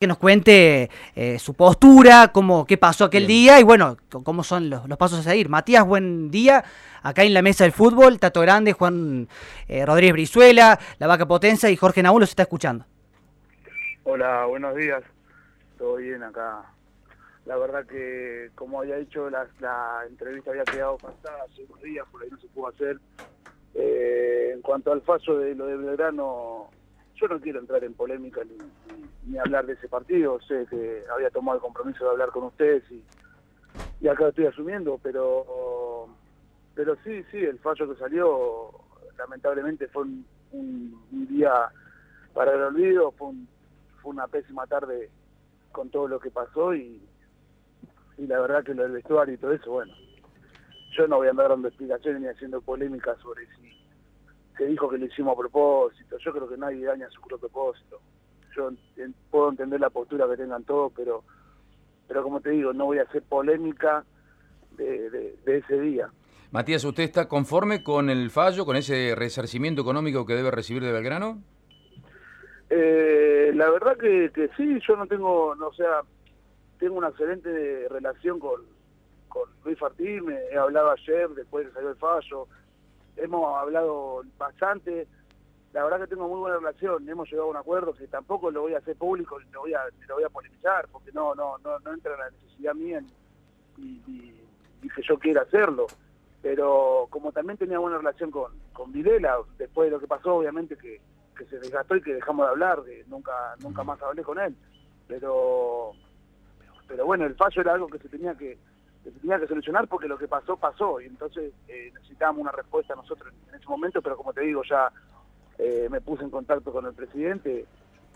que nos cuente eh, su postura, cómo, qué pasó aquel día y bueno, cómo son los, pasos a seguir. Matías, buen día. Acá en la mesa del fútbol, Tato Grande, Juan eh, Rodríguez Brizuela, La Vaca Potencia y Jorge Naúl los está escuchando. Hola, buenos días. Todo bien acá. La verdad que, como había dicho, la, entrevista había quedado pasada hace unos días, por ahí no se pudo hacer. Eh, en cuanto al fallo de lo de Belgrano, yo no quiero entrar en polémica ni, hablar de ese partido, sé que había tomado el compromiso de hablar con ustedes y, y acá estoy asumiendo, pero pero sí, sí, el fallo que salió lamentablemente fue un, día para el olvido, fue, fue una pésima tarde con todo lo que pasó y, y la verdad que lo del vestuario y todo eso, bueno, yo no voy a andar dando explicaciones ni haciendo polémicas sobre si que dijo que lo hicimos a propósito. Yo creo que nadie daña su propósito. Yo puedo entender la postura que tengan todos, pero pero como te digo, no voy a hacer polémica de, ese día. Matías, ¿usted está conforme con el fallo, con ese resarcimiento económico que debe recibir de Belgrano? Eh, la verdad que, sí, yo no tengo, no, o sea, tengo una excelente relación con, con Luis Fartín, me he hablado ayer después de que salió el fallo, hemos hablado bastante, la verdad que tengo muy buena relación, hemos llegado a un acuerdo que tampoco lo voy a hacer público ni lo voy a, lo voy a polemizar, porque no, no, no, no entra en la necesidad mía y, que yo quiera hacerlo. Pero como también tenía buena relación con, con Videla, después de lo que pasó, obviamente que, que se desgastó y que dejamos de hablar, que nunca, nunca más hablé con él. Pero, pero bueno, el fallo era algo que se tenía que, que se tenía que solucionar porque lo que pasó, pasó. Y entonces eh, necesitábamos una respuesta nosotros en ese momento, pero como te digo, ya eh, me puse en contacto con el presidente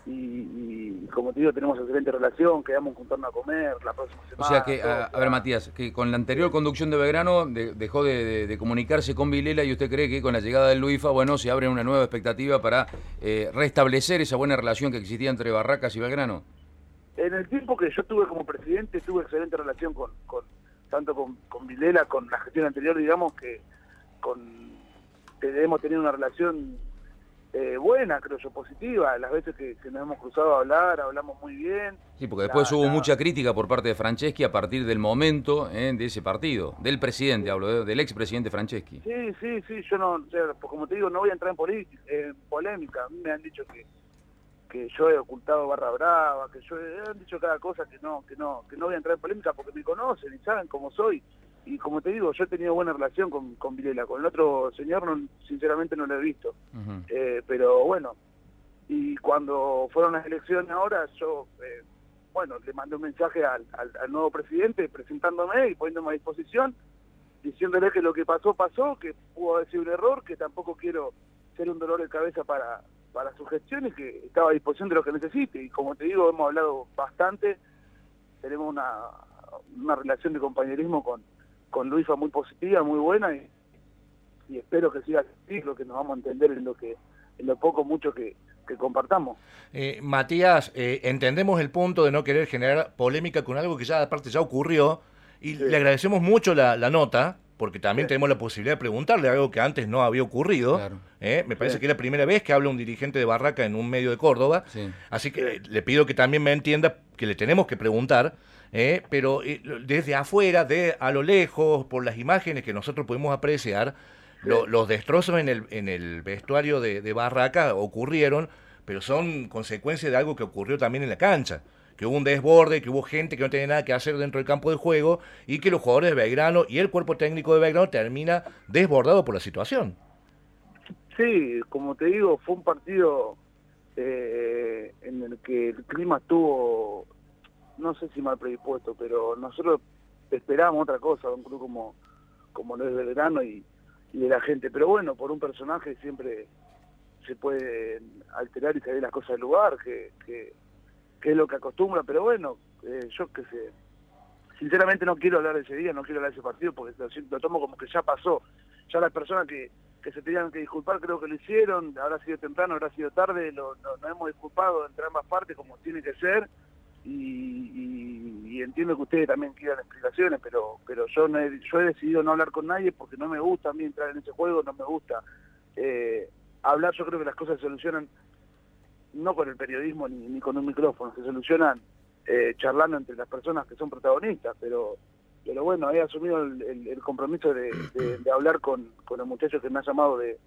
y, como te digo, tenemos excelente relación, quedamos juntarnos a comer la próxima semana. O sea que, a, ver Matías, que con la anterior conducción de Belgrano dejó de, comunicarse con Vilela y usted cree que con la llegada del Luifa, bueno, se abre una nueva expectativa para eh, restablecer esa buena relación que existía entre Barracas y Belgrano. En el tiempo que yo tuve como presidente, tuve excelente relación con tanto con, con Vilela, con la gestión anterior, digamos, que con hemos tenido una relación eh, buena, creo yo, positiva. Las veces que, nos hemos cruzado a hablar, hablamos muy bien. Sí, porque después hubo mucha crítica por parte de Franceschi a partir del momento eh, de ese partido, del presidente, hablo del expresidente Franceschi. Sí, sí, sí, yo no, pues como te digo, no voy a entrar en, en polémica. A mí me han dicho que que yo he ocultado barra brava, que yo he, dicho cada cosa que no, que no, que no voy a entrar en polémica porque me conocen y saben cómo soy. Y como te digo, yo he tenido buena relación con, con Vilela, con el otro señor no, sinceramente no lo he visto. Eh, pero bueno, y cuando fueron las elecciones ahora, yo, eh, bueno, le mandé un mensaje al, al, nuevo presidente presentándome y poniéndome a disposición, diciéndole que lo que pasó, pasó, que pudo haber sido un error, que tampoco quiero ser un dolor de cabeza para, para su gestión y que estaba a disposición de lo que necesite. Y como te digo, hemos hablado bastante, tenemos una, una relación de compañerismo con, con Luisa muy positiva, muy buena y, y espero que siga así, lo que nos vamos a entender en lo que en lo poco mucho que, que compartamos. Eh, Matías, eh, entendemos el punto de no querer generar polémica con algo que ya aparte ya ocurrió y le agradecemos mucho la, la nota porque también tenemos la posibilidad de preguntarle algo que antes no había ocurrido. ¿eh? Me parece que es la primera vez que habla un dirigente de Barraca en un medio de Córdoba. Así que le pido que también me entienda que le tenemos que preguntar, ¿eh? pero eh, desde afuera, de a lo lejos, por las imágenes que nosotros podemos apreciar, los destrozos en el, en el vestuario de, de Barraca ocurrieron, pero son consecuencia de algo que ocurrió también en la cancha que hubo un desborde, que hubo gente que no tenía nada que hacer dentro del campo de juego y que los jugadores de Belgrano y el cuerpo técnico de Belgrano termina desbordado por la situación. Sí, como te digo, fue un partido eh, en el que el clima estuvo, no sé si mal predispuesto, pero nosotros esperábamos otra cosa un club como, como es Belgrano y, y de la gente. Pero bueno, por un personaje siempre se puede alterar y salir las cosas del lugar, que, que que es lo que acostumbra, pero bueno, eh, yo qué sé. Sinceramente no quiero hablar de ese día, no quiero hablar de ese partido porque lo, tomo como que ya pasó. Ya las personas que, que se tenían que disculpar creo que lo hicieron, habrá sido temprano, habrá sido tarde, lo, nos hemos disculpado entre ambas partes como tiene que ser y, entiendo que ustedes también quieran explicaciones, pero pero yo, he, yo he decidido no hablar con nadie porque no me gusta a mí entrar en ese juego, no me gusta eh, hablar, yo creo que las cosas se solucionan no con el periodismo ni, ni con un micrófono, se solucionan eh, charlando entre las personas que son protagonistas, pero pero bueno, he asumido el, compromiso de, hablar con, con el muchacho que me ha llamado de,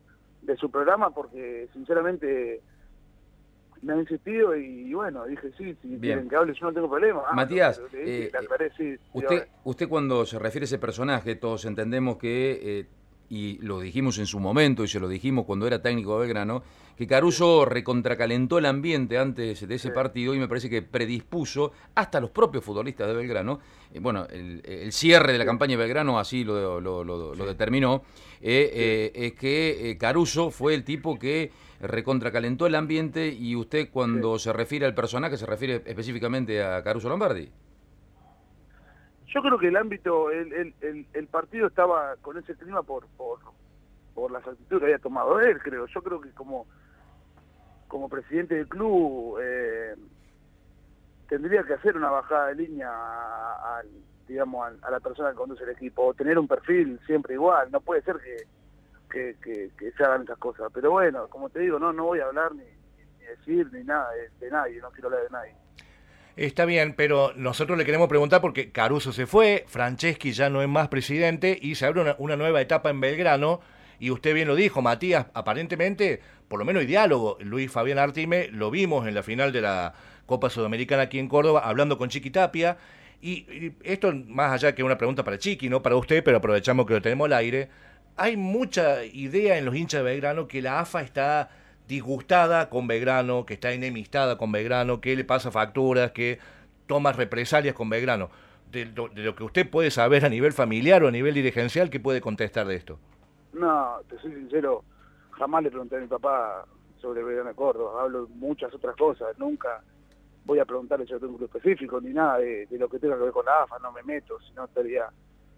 su programa porque sinceramente me ha insistido y, bueno, dije sí, si quieren que hable yo no tengo problema. Ah, Matías, eh, usted, usted cuando se refiere a ese personaje, todos entendemos que eh, y lo dijimos en su momento y se lo dijimos cuando era técnico de Belgrano, que Caruso recontracalentó el ambiente antes de ese partido y me parece que predispuso hasta los propios futbolistas de Belgrano, eh, bueno, el, cierre de la campaña de Belgrano así lo, lo, determinó, eh, eh, es que Caruso fue el tipo que recontracalentó el ambiente y usted cuando se refiere al personaje se refiere específicamente a Caruso Lombardi. Yo creo que el ámbito, el, el, el, partido estaba con ese clima por, por, por las actitudes que había tomado él, creo. Yo creo que como, como presidente del club eh, tendría que hacer una bajada de línea a, digamos, a, la persona que conduce el equipo, o tener un perfil siempre igual. No puede ser que, que, se hagan esas cosas. Pero bueno, como te digo, no, no voy a hablar ni decir ni nada de nadie, no quiero hablar de nadie. Está bien, pero nosotros le queremos preguntar porque Caruso se fue, Franceschi ya no es más presidente y se abre una, nueva etapa en Belgrano. Y usted bien lo dijo, Matías, aparentemente, por lo menos hay diálogo. Luis Fabián Artime lo vimos en la final de la Copa Sudamericana aquí en Córdoba, hablando con Chiqui Tapia. Y, esto, más allá que una pregunta para Chiqui, no para usted, pero aprovechamos que lo tenemos al aire. Hay mucha idea en los hinchas de Belgrano que la AFA está disgustada con Belgrano, que está enemistada con Belgrano, que le pasa facturas, que toma represalias con Belgrano. De lo, que usted puede saber a nivel familiar o a nivel dirigencial, ¿qué puede contestar de esto? No, te soy sincero, jamás le pregunté a mi papá sobre Belgrano de Córdoba, hablo de muchas otras cosas, nunca voy a preguntarle sobre un grupo específico ni nada de, lo que tenga que ver con la AFA, no me meto, si no estaría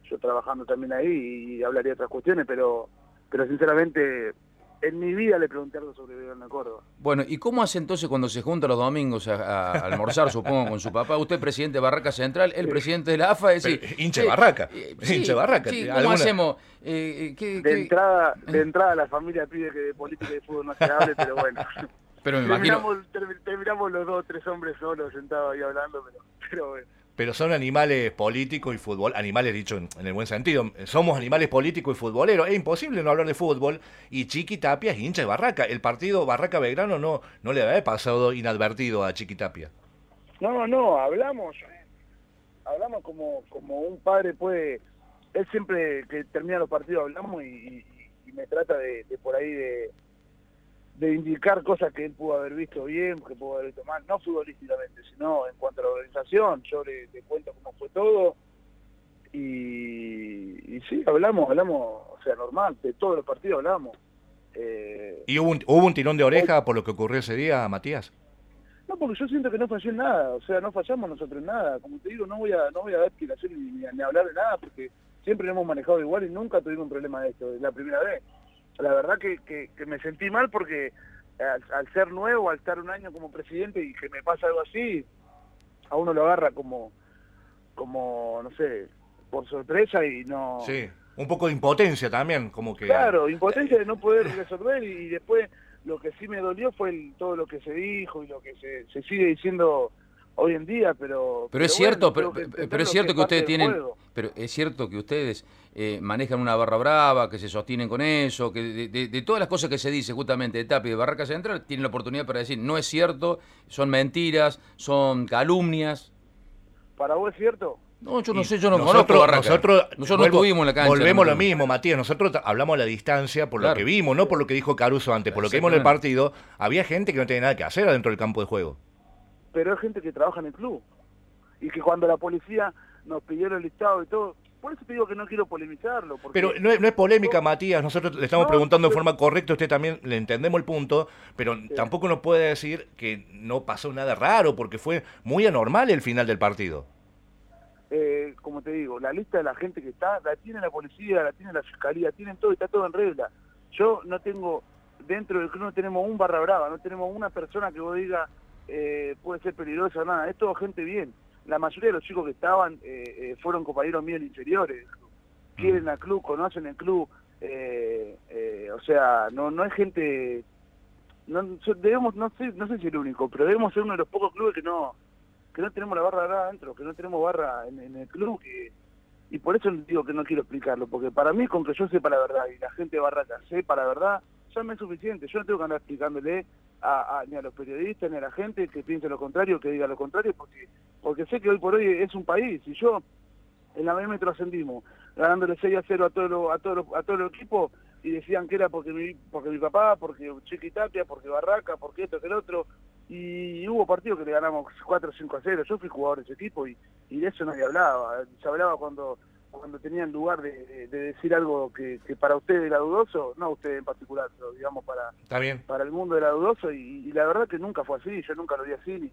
yo trabajando también ahí y hablaría de otras cuestiones, pero pero sinceramente en mi vida le pregunté algo sobre Belgrano de Córdoba. Bueno, ¿y cómo hace entonces cuando se junta los domingos a, almorzar, supongo, con su papá? Usted presidente de Barraca Central, el presidente de la AFA, es decir... hinche Barraca, eh, hinche Barraca. ¿Cómo hacemos? Eh, eh, de, Entrada, de entrada la familia pide que de política y de fútbol no se hable, pero bueno. Pero me terminamos, imagino... terminamos los dos, tres hombres solos sentados ahí hablando, pero, pero bueno pero son animales políticos y fútbol, animales dicho en, el buen sentido, somos animales políticos y futboleros, es imposible no hablar de fútbol y Chiqui Tapia es hincha de Barraca, el partido Barraca Belgrano no, no le había pasado inadvertido a Chiqui Tapia. No, no, hablamos, hablamos como, como un padre puede, él siempre que termina los partidos hablamos y, me trata de por ahí de de indicar cosas que él pudo haber visto bien, que pudo haber visto mal, no futbolísticamente, sino en cuanto a la organización, yo le, cuento cómo fue todo y, y, sí, hablamos, hablamos, o sea, normal, de todos los partidos hablamos. Eh, ¿Y hubo un, hubo un tirón de oreja por lo que ocurrió ese día, Matías? No, porque yo siento que no falló en nada, o sea, no fallamos nosotros en nada. Como te digo, no voy a no voy a dar explicación ni, ni, hablar de nada, porque siempre lo hemos manejado igual y nunca tuvimos un problema de esto, es la primera vez la verdad que, que, me sentí mal porque al, ser nuevo, al estar un año como presidente y que me pasa algo así, a uno lo agarra como, como no sé, por sorpresa y no... Sí, un poco de impotencia también, como que... Claro, impotencia de no poder resolver y, después lo que sí me dolió fue todo lo que se dijo y lo que se, se sigue diciendo hoy en día, pero... Pero, es cierto, pero, pero, es cierto que, ustedes tienen... Pero es cierto que ustedes eh, manejan una barra brava, que se sostienen con eso, que de, todas las cosas que se dice justamente de Tapi de Barraca Central, tienen la oportunidad para decir, no es cierto, son mentiras, son calumnias. ¿Para vos es cierto? No, yo no sé, yo no conozco Barraca. Nosotros, nosotros no estuvimos en la cancha. Volvemos lo mismo, Matías. Nosotros hablamos a la distancia por lo que vimos, no por lo que dijo Caruso antes, por lo que vimos en el partido. Había gente que no tenía nada que hacer adentro del campo de juego pero hay gente que trabaja en el club. Y que cuando la policía nos pidió el listado y todo, por eso te digo que no quiero polemizarlo. Pero no es, polémica, Matías. Nosotros le estamos preguntando de forma correcta, usted también le entendemos el punto, pero tampoco nos puede decir que no pasó nada raro, porque fue muy anormal el final del partido. Eh, como te digo, la lista de la gente que está, la tiene la policía, la tiene la fiscalía, tienen todo, está todo en regla. Yo no tengo, dentro del club no tenemos un barra brava, no tenemos una persona que vos diga, eh, puede ser peligrosa, nada, es todo gente bien. La mayoría de los chicos que estaban eh, eh, fueron compañeros míos en inferiores, quieren al club, conocen el club, o sea, no, no es gente no, debemos, no sé, no sé si el único, pero debemos ser uno de los pocos clubes que no que no tenemos la barra acá adentro, que no tenemos barra en, el club, y por eso digo que no quiero explicarlo, porque para mí con que yo sepa la verdad y la gente de Barraca sepa la verdad, ya me es suficiente, yo no tengo que andar explicándole a, ni a los periodistas ni a la gente que piense lo contrario, que diga lo contrario, porque porque sé que hoy por hoy es un país, y yo en la MM trascendimos, ganándole 6 a 0 a todo a todo a todo el equipo, y decían que era porque mi, porque mi papá, porque Chiquitapia, porque Barraca, porque esto, que el otro, y hubo partidos que le ganamos 4 o 5 a 0, yo fui jugador de ese equipo y, y de eso nadie hablaba, se hablaba cuando cuando tenían lugar de, decir algo que, para usted era dudoso, no usted en particular, pero digamos para, para el mundo era dudoso y, la verdad que nunca fue así, yo nunca lo vi así ni,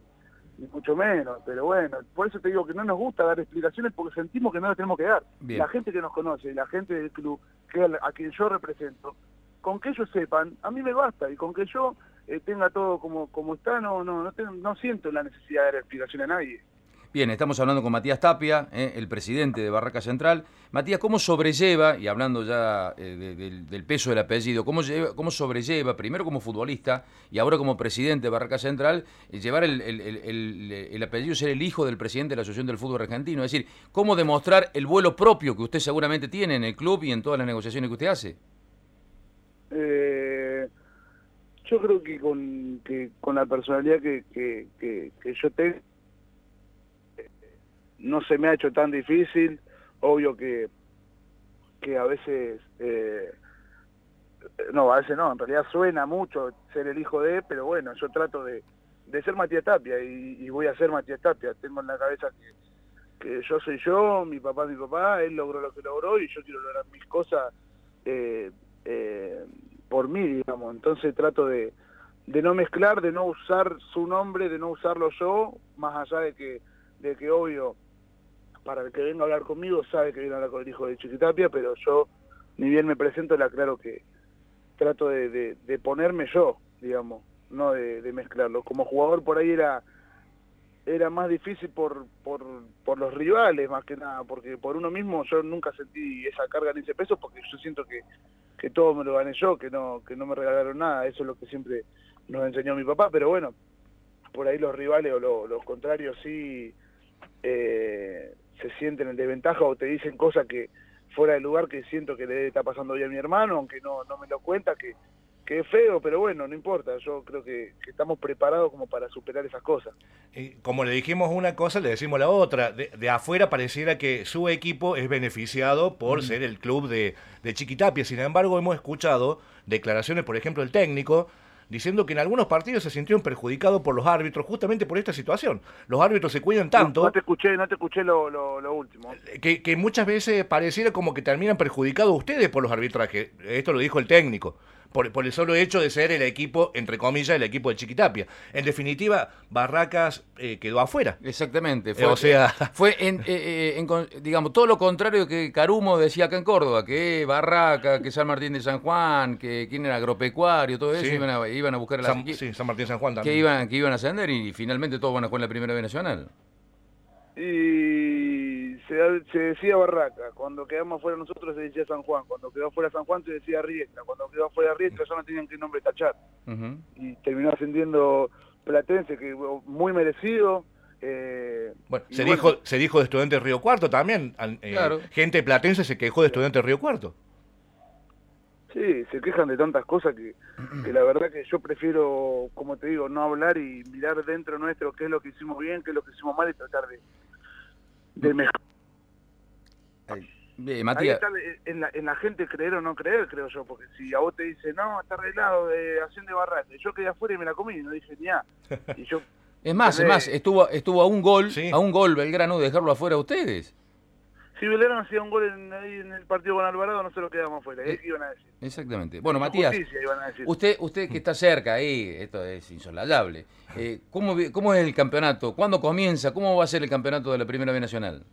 ni mucho menos, pero bueno, por eso te digo que no nos gusta dar explicaciones porque sentimos que no las tenemos que dar. La gente que nos conoce, la gente del club, que a quien yo represento, con que ellos sepan, a mí me basta y con que yo eh, tenga todo como, como está, no, no, no, no siento la necesidad de dar explicación a nadie. Bien, estamos hablando con Matías Tapia, eh, el presidente de Barraca Central. Matías, ¿cómo sobrelleva, y hablando ya eh, del, peso del apellido, ¿cómo, cómo sobrelleva, primero como futbolista y ahora como presidente de Barraca Central, llevar el, el, apellido, ser el hijo del presidente de la Asociación del Fútbol Argentino? Es decir, ¿cómo demostrar el vuelo propio que usted seguramente tiene en el club y en todas las negociaciones que usted hace? Yo creo que con, que con la personalidad que, que, que, yo tengo, no se me ha hecho tan difícil. Obvio que, que a veces, eh, no, a veces no, en realidad suena mucho ser el hijo de, pero bueno, yo trato de, de ser Matías Tapia y, voy a ser Matías Tapia. Tengo en la cabeza que, que yo soy yo, mi papá es mi papá, él logró lo que logró y yo quiero lograr mis cosas. Eh, eh, por mí, digamos. Entonces trato de, de no mezclar, de no usar su nombre, de no usarlo yo, más allá de que, de que obvio, para el que venga a hablar conmigo sabe que viene a hablar con el hijo de Chiquitapia, pero yo, ni bien me presento, le aclaro que trato de, ponerme yo, digamos, no de, mezclarlo. Como jugador por ahí era era más difícil por, por, por los rivales, más que nada, porque por uno mismo yo nunca sentí esa carga ni ese peso, porque yo siento que todo me lo gané yo, que no, que no me regalaron nada, eso es lo que siempre nos enseñó mi papá, pero bueno, por ahí los rivales o los contrarios sí eh, se sienten en desventaja o te dicen cosas que fuera del lugar que siento que le está pasando hoy a mi hermano, aunque no, no me lo cuenta, que, que es feo, pero bueno, no importa, yo creo que, estamos preparados como para superar esas cosas. Y como le dijimos una cosa, le decimos la otra, de, afuera pareciera que su equipo es beneficiado por ser el club de, de Chiquitapia, sin embargo hemos escuchado declaraciones, por ejemplo, del técnico, diciendo que en algunos partidos se sintieron perjudicados por los árbitros justamente por esta situación. Los árbitros se cuidan tanto... No, te escuché, no te escuché lo, lo, último. Que, que, muchas veces pareciera como que terminan perjudicados ustedes por los arbitrajes. Esto lo dijo el técnico por, el solo hecho de ser el equipo, entre comillas, el equipo de Chiquitapia. En definitiva, Barracas eh, quedó afuera. Exactamente. Fue, o sea, fue en, eh, eh, digamos, todo lo contrario que Carumo decía acá en Córdoba, que Barraca, que San Martín de San Juan, que quién era agropecuario, todo eso, iban, a, iban a buscar a la... sí, San Martín de San Juan también. Que iban, que iban a ascender y finalmente todos van a jugar en la Primera B Nacional. Y se, decía Barraca, cuando quedamos fuera nosotros se decía San Juan, cuando quedó fuera San Juan se decía Riestra, cuando quedó fuera Riestra ya no tenían qué nombre tachar. Y terminó ascendiendo Platense, que muy merecido. Eh, bueno, se, dijo, se dijo de Estudiantes Río Cuarto también. Eh, gente Platense se quejó de Estudiantes Río Cuarto. Sí, se quejan de tantas cosas que, que, la verdad que yo prefiero, como te digo, no hablar y mirar dentro nuestro qué es lo que hicimos bien, qué es lo que hicimos mal y tratar de, de mejorar Matías. en, la, en la gente creer o no creer, creo yo, porque si a vos te dice, no, está arreglado de acción de barraca, yo quedé afuera y me la comí y no dije ni a. Y yo, es más, es más, estuvo, estuvo a un gol, a un gol Belgrano de dejarlo afuera a ustedes. Si Belgrano hacía un gol en, en el partido con Alvarado, no se lo quedamos afuera. ¿eh? ¿Qué iban a decir? Exactamente. Bueno, Matías, usted, usted que está cerca ahí, esto es insolayable. Eh, ¿cómo, ¿Cómo es el campeonato? ¿Cuándo comienza? ¿Cómo va a ser el campeonato de la Primera B Nacional?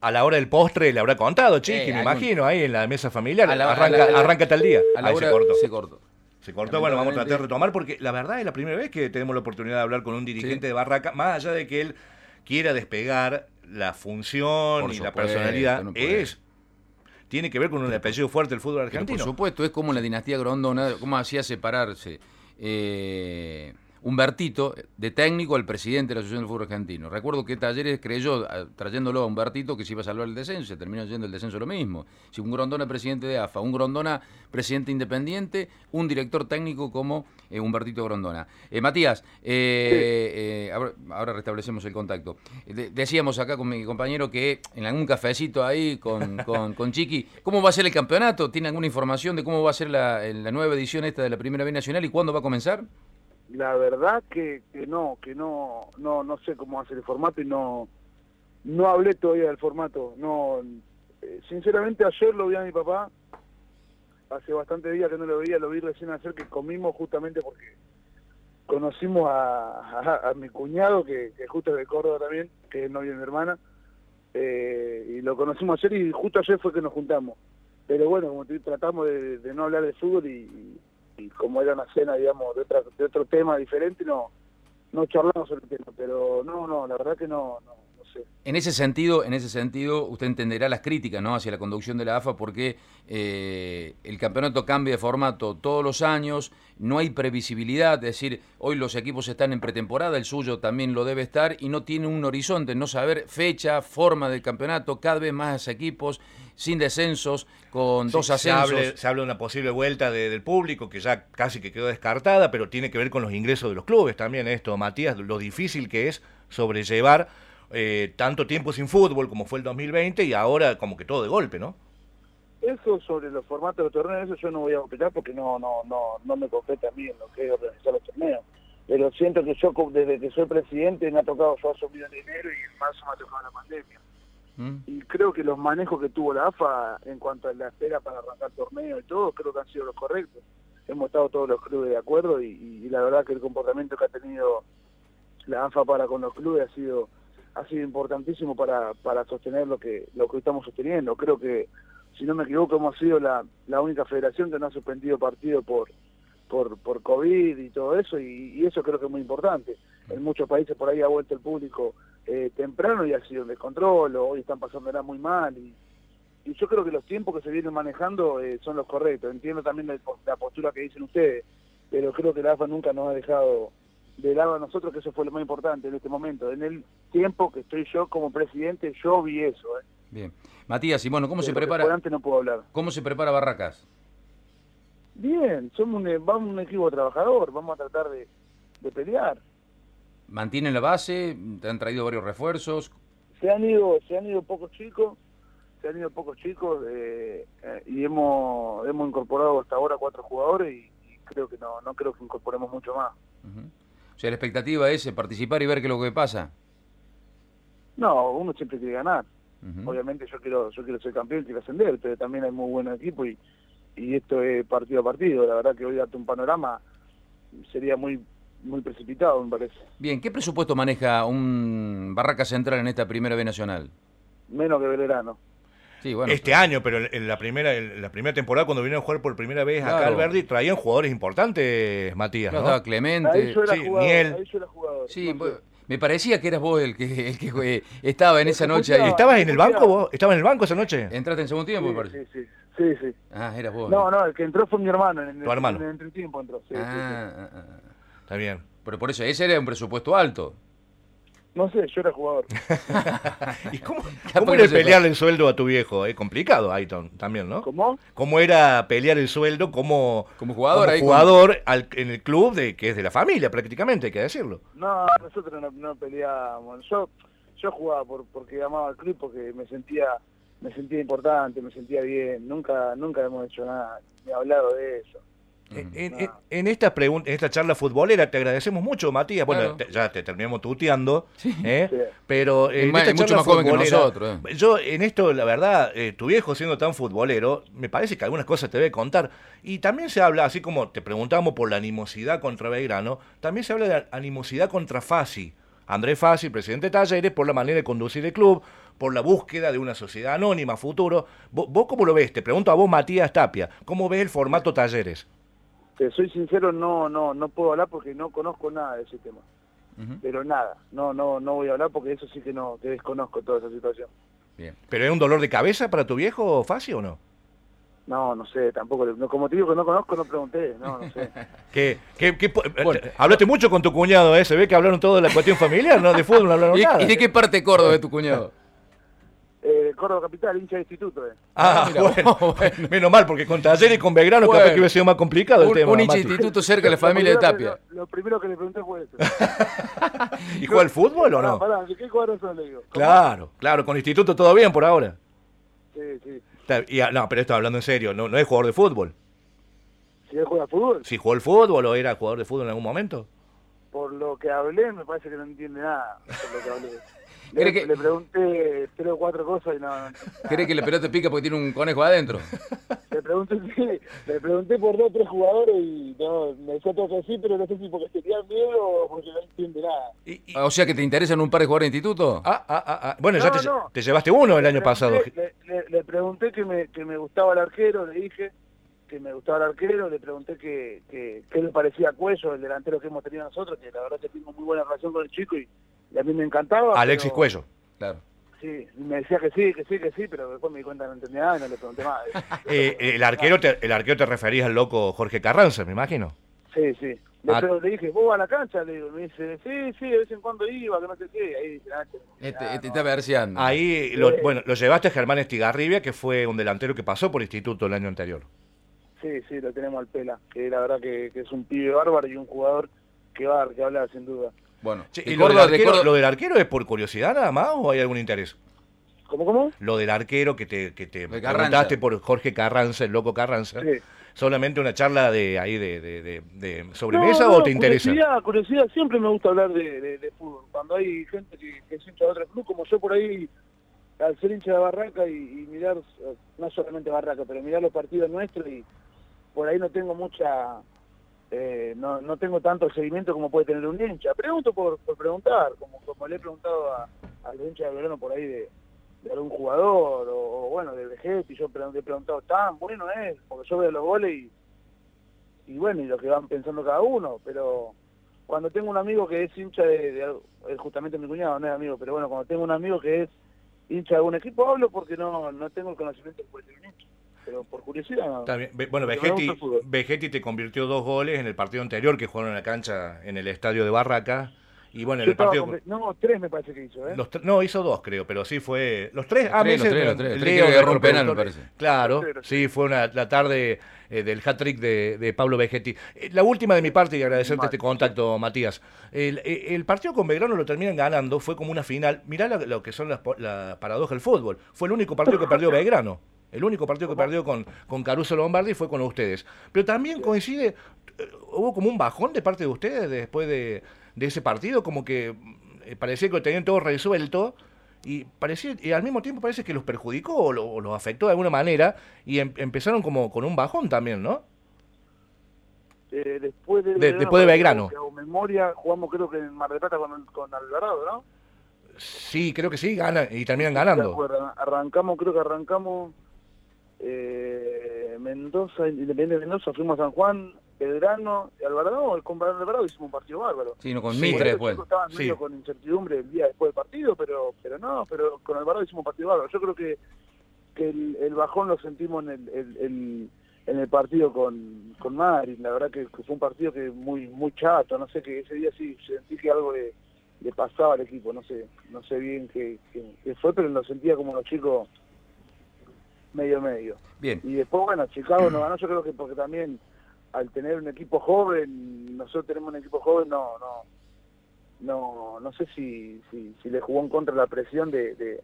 A la hora del postre le habrá contado, Chiqui, me imagino, ahí en la mesa familiar. arranca, arranca tal día. ahí se cortó. Se cortó. Se cortó, bueno, vamos a tratar de retomar porque la verdad es la primera vez que tenemos la oportunidad de hablar con un dirigente de Barraca, más allá de que él quiera despegar la función y la personalidad, es tiene que ver con un apellido fuerte del fútbol argentino. por supuesto, es como la dinastía Grondona, cómo hacía separarse eh, Humbertito de técnico al presidente de la Asociación del Fútbol Argentino. Recuerdo que Talleres creyó, trayéndolo a Humbertito, que se iba a salvar el descenso, se terminó yendo el descenso lo mismo. Si un Grondona presidente de AFA, un Grondona presidente independiente, un director técnico como eh, Humbertito Grondona. Eh, Matías, eh, ahora, restablecemos el contacto. decíamos acá con mi compañero que en algún cafecito ahí con, con, Chiqui, ¿cómo va a ser el campeonato? ¿Tiene alguna información de cómo va a ser la, la nueva edición esta de la Primera B Nacional y cuándo va a comenzar? La verdad que, que no, que no, no, no sé cómo hacer el formato y no, no hablé todavía del formato. No, eh, sinceramente ayer lo vi a mi papá, hace bastante días que no lo veía, lo vi recién ayer que comimos justamente porque conocimos a, mi cuñado, que, que, justo es de Córdoba también, que es novio de mi hermana, eh, y lo conocimos ayer y justo ayer fue que nos juntamos. Pero bueno, como te, tratamos de, no hablar de fútbol y y como era una cena, digamos, de, otra, de otro tema diferente, no, no charlamos sobre el tema, pero no, no, la verdad que no, no, En ese sentido, en ese sentido, usted entenderá las críticas, ¿no? hacia la conducción de la AFA, porque eh, el campeonato cambia de formato todos los años, no hay previsibilidad, es decir, hoy los equipos están en pretemporada, el suyo también lo debe estar y no tiene un horizonte, no saber fecha, forma del campeonato, cada vez más equipos sin descensos, con dos ascensos. Se habla, de una posible vuelta del público que ya casi que quedó descartada, pero tiene que ver con los ingresos de los clubes también esto, Matías, lo difícil que es sobrellevar eh, tanto tiempo sin fútbol como fue el 2020 y ahora como que todo de golpe, ¿no? Eso sobre los formatos de los torneos, eso yo no voy a opinar porque no no no no me compete a mí en lo que es organizar los torneos. Pero siento que yo desde que soy presidente me ha tocado, yo asumir en enero y en marzo me ha tocado la pandemia. Mm. Y creo que los manejos que tuvo la AFA en cuanto a la espera para arrancar torneo y todo, creo que han sido los correctos. Hemos estado todos los clubes de acuerdo y, la verdad que el comportamiento que ha tenido la AFA para con los clubes ha sido ha sido importantísimo para, para sostener lo que lo que estamos sosteniendo. Creo que, si no me equivoco, hemos sido la, la única federación que no ha suspendido partido por, por, por COVID y todo eso, y, eso creo que es muy importante. En muchos países por ahí ha vuelto el público eh, temprano y ha sido un descontrol, o hoy están pasándola muy mal, y, yo creo que los tiempos que se vienen manejando eh, son los correctos. Entiendo también la, postura que dicen ustedes, pero creo que la AFA nunca nos ha dejado de lado a nosotros, que eso fue lo más importante en este momento. En el tiempo que estoy yo como presidente, yo vi eso. Eh. Bien. Matías, y bueno, ¿cómo se prepara? no puedo hablar. ¿Cómo se prepara Barracas? Bien, somos un, e, vamos un equipo trabajador, vamos a tratar de, pelear. ¿Mantienen la base? ¿Te han traído varios refuerzos? Se han ido, se han ido pocos chicos, se han ido pocos chicos eh, eh, y hemos hemos incorporado hasta ahora cuatro jugadores y, creo que no no creo que incorporemos mucho más. O sea, la expectativa es participar y ver qué es lo que pasa. No, uno siempre quiere ganar. Obviamente yo quiero yo quiero ser campeón, quiero ascender, pero también hay muy buen equipo y y esto es partido a partido. La verdad que hoy darte un panorama sería muy muy precipitado, me parece. Bien, ¿qué presupuesto maneja un Barraca Central en esta primera B Nacional? Menos que Velerano. Sí, bueno, este año, pero en la primera en la primera temporada cuando vinieron a jugar por primera vez acá Verdi traían jugadores importantes, Matías, ¿no? Clemente, sí, me parecía que eras vos el que, el que estaba en esa noche ahí. ¿Estabas en el banco vos? ¿Estabas en el banco esa noche? Entraste en segundo tiempo, me parece. Sí, sí. Sí, sí. Ah, eras vos. No, no, el que entró fue mi hermano. En el, ¿Tu hermano? En el entretiempo entró, sí, ah, ah, ah, Está bien. Pero por eso, ese era un presupuesto alto. No sé, yo era jugador. ¿Y cómo, cómo era pelear el sueldo a tu viejo? Es complicado, Ayton, también, ¿no? ¿Cómo? ¿Cómo era pelear el sueldo como, como jugador, como jugador en el club de que es de la familia, prácticamente, hay que decirlo? No, nosotros no, no peleábamos. Yo, yo jugaba por, porque amaba al club, porque me sentía me sentía importante, me sentía bien, nunca nunca hemos hecho nada, ni hablado de eso. En, esta pregunta, en esta charla futbolera te agradecemos mucho, Matías. Bueno, ya te terminamos tuteando, ¿eh? pero en esta mucho más joven que nosotros. ¿eh? Yo en esto, la verdad, eh, tu viejo siendo tan futbolero, me parece que algunas cosas te debe contar. Y también se habla, así como te preguntamos por la animosidad contra Belgrano, también se habla de animosidad contra Fasi. Andrés Fasi, presidente de Talleres, por la manera de conducir el club, por la búsqueda de una sociedad anónima futuro. ¿Vos, cómo lo ves? Te pregunto a vos, Matías Tapia, ¿cómo ves el formato Talleres? Te soy sincero, no, no, no puedo hablar porque no conozco nada de ese tema. Pero nada, no, no, no voy a hablar porque eso sí que no, que desconozco toda esa situación. Bien. ¿Pero es un dolor de cabeza para tu viejo, Fasi, o no? No, no sé, tampoco. No, como te digo que no conozco, no pregunté. No, no sé. ¿Qué, qué, qué po- eh, hablaste mucho con tu cuñado, ¿eh? Se ve que hablaron todo de la cuestión familiar, ¿no? De fútbol no hablaron ¿Y, nada. y de qué parte Córdoba es tu cuñado? Córdoba Capital, hincha de instituto. Eh. Ah, mira, bueno. bueno. Menos mal, porque con Taller y con Belgrano Bueno. capaz que hubiera sido más complicado el Un, tema. un hincha de instituto cerca de la familia de Tapia. que- Lo, lo primero que le pregunté fue eso. ¿Y juega al fútbol o no? pará, ¿de qué jugador son? Le digo. Claro, claro, con instituto todo bien por ahora. Sí, sí. Y, ah, no, pero esto hablando en serio, no, no es jugador de fútbol. Si él juega fútbol, Si jugó al fútbol o era jugador de fútbol en algún momento. por lo que hablé, me parece que no entiende nada. Por lo que hablé. ¿Cree Le, que- le pregunté tres o cuatro cosas y no. no- ¿Cree que la pelota pica porque tiene un conejo adentro? Le pregunté, sí, le pregunté por dos o tres jugadores y no, me decía todo que sí, pero no sé si porque tenía miedo o porque no entiende nada. Y- y- O sea que te interesan un par de jugadores de instituto. ah, ah, ah, ah. Bueno, ya te, no. te llevaste uno el año Le pasado. pregunté- Le, le- le pregunté que me, que me gustaba el arquero, le dije que me gustaba el arquero, le pregunté que, que, qué le parecía a Cuello, el delantero que hemos tenido nosotros, que la verdad que tengo muy buena relación con el chico y, y a mí me encantaba. Alexis pero- Cuello. Claro. Sí, me decía que sí, que sí, que sí, pero después me di cuenta que no entendía nada y no le pregunté más. Eh, el, arquero te, el arquero te referías al loco Jorge Carranza, me imagino. Sí, sí. Le, Ah. pero le dije, ¿vos vas a la cancha? Le digo, me dice, sí, sí, de vez en cuando iba, que no sé qué. Ahí dice, ah, Este, ah, este no. está verseando. Ahí, lo, bueno, lo llevaste a Germán Estigarribia, que fue un delantero que pasó por instituto el año anterior. Sí, sí, lo tenemos al pela. Que la verdad que, que es un pibe bárbaro y un jugador que va a dar que hablar, sin duda. Bueno, Che, de ¿y lo, del de arquero, Córdoba- lo del arquero es por curiosidad nada más o hay algún interés? ¿Cómo, cómo? Lo del arquero que te, que te preguntaste por Jorge Carranza, el loco Carranza. Sí. ¿Solamente una charla de ahí de, de, de- de sobremesa No, no, o te interesa? Curiosidad, curiosidad, siempre me gusta hablar de, de- de fútbol. Cuando hay gente que, que es hincha de otro club, como yo por ahí, al ser hincha de Barraca y, y mirar, no solamente Barraca, pero mirar los partidos nuestros y por ahí no tengo mucha, eh, no, no tengo tanto seguimiento como puede tener un hincha. Pregunto por, por preguntar, como, como le he preguntado a, a los hinchas de verano por ahí de, algún jugador o, o, bueno, de y yo le he preguntado, tan bueno es, porque yo veo los goles y y bueno, y lo que van pensando cada uno, pero cuando tengo un amigo que es hincha de, justamente mi cuñado, no es amigo, pero bueno, cuando tengo un amigo que es hincha de algún equipo, hablo porque no, no tengo el conocimiento que puede tener un hincha, pero por curiosidad. Está bien. Bueno, Vegetti. Vegetti te convirtió dos goles en el partido anterior que jugaron en la cancha en el estadio de Barraca. Y bueno, en el partido... con- no, tres me parece que hizo, ¿eh? Los tre- no, hizo dos, creo, pero sí fue. ¿Los tres? Los ah, tres, me los tres, los tres. Leo, Tres que agarró un penal, me parece. Claro, Los tres, sí, fue una, la tarde eh, del hat-trick de, de Pablo Vegetti. Eh, la última de mi parte y agradecerte Mal. este contacto, Matías. El, el partido con Belgrano lo terminan ganando, fue como una final. Mirá lo, lo que son las po- la paradoja del fútbol. Fue el único partido que perdió Belgrano. El único partido que perdió con, con Caruso Lombardi fue con ustedes. Pero también coincide, eh, hubo como un bajón de parte de ustedes después de, de ese partido, como que eh, parecía que lo tenían todo resuelto y parecía y al mismo tiempo parece que los perjudicó o, lo- o los afectó de alguna manera y em- empezaron como con un bajón también, ¿no? Eh, después de, De- después de Belgrano. memoria, jugamos creo que en Mar del Plata con, con Alvarado, ¿no? Sí, creo que sí, ganan y terminan ganando. Arrancamos, creo que arrancamos eh, Mendoza, Independiente de Mendoza, fuimos a San Juan, Belgrano, y Alvarado, el con Alvarado hicimos un partido bárbaro. Sí, no, con Sí, Mitre Los después. chicos Estaban Sí. medio con incertidumbre el día después del partido, pero pero no, pero con Alvarado hicimos un partido bárbaro. Yo creo que, que el, el bajón lo sentimos en el, el- el- en el partido con, con Madrid. La verdad que, que fue un partido que muy muy chato, no sé, que ese día sí sentí que algo le, le pasaba al equipo, no sé no sé bien qué, qué- qué fue, pero lo sentía como los chicos medio medio. Bien. Y después, bueno, Chicago no ganó, yo creo que porque también al tener un equipo joven, nosotros tenemos un equipo joven, no, no, no, no sé si, si, si le jugó en contra la presión de, de,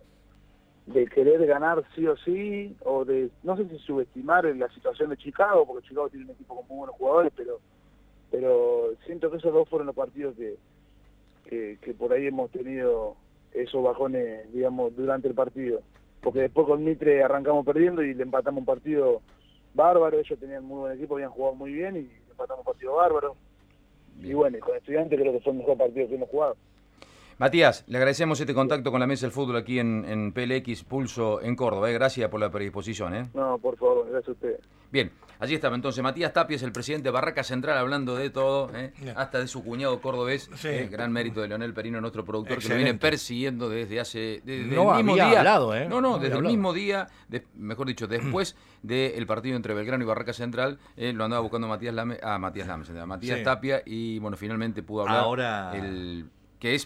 de querer ganar sí o sí, o de, no sé si subestimar la situación de Chicago, porque Chicago tiene un equipo con muy buenos jugadores, pero, pero siento que esos dos fueron los partidos que, que, que por ahí hemos tenido esos bajones, digamos, durante el partido. Porque después con Mitre arrancamos perdiendo y le empatamos un partido bárbaro, ellos tenían muy buen equipo, habían jugado muy bien y le empatamos un partido bárbaro. Y bueno, con estudiantes creo que fue el mejor partido que hemos jugado. Matías, le agradecemos este contacto con la mesa del fútbol aquí en, en PLX Pulso en Córdoba. ¿eh? Gracias por la predisposición. ¿eh? No, por favor, gracias a usted. Bien, allí estaba entonces Matías Tapia, es el presidente de Barraca Central, hablando de todo, ¿eh? Hasta de su cuñado cordobés. Sí. ¿eh? Gran mérito de Leonel Perino, nuestro productor, que lo viene persiguiendo desde hace. Desde No el mismo había día. hablado, ¿eh? No, No no, había desde el hablado. mismo día, de- mejor dicho, después del partido entre Belgrano y Barraca Central, eh, lo andaba buscando Matías Lame, ah, Matías Lame, a Matías Sí. Tapia, y bueno, finalmente pudo hablar. Ahora- El, que es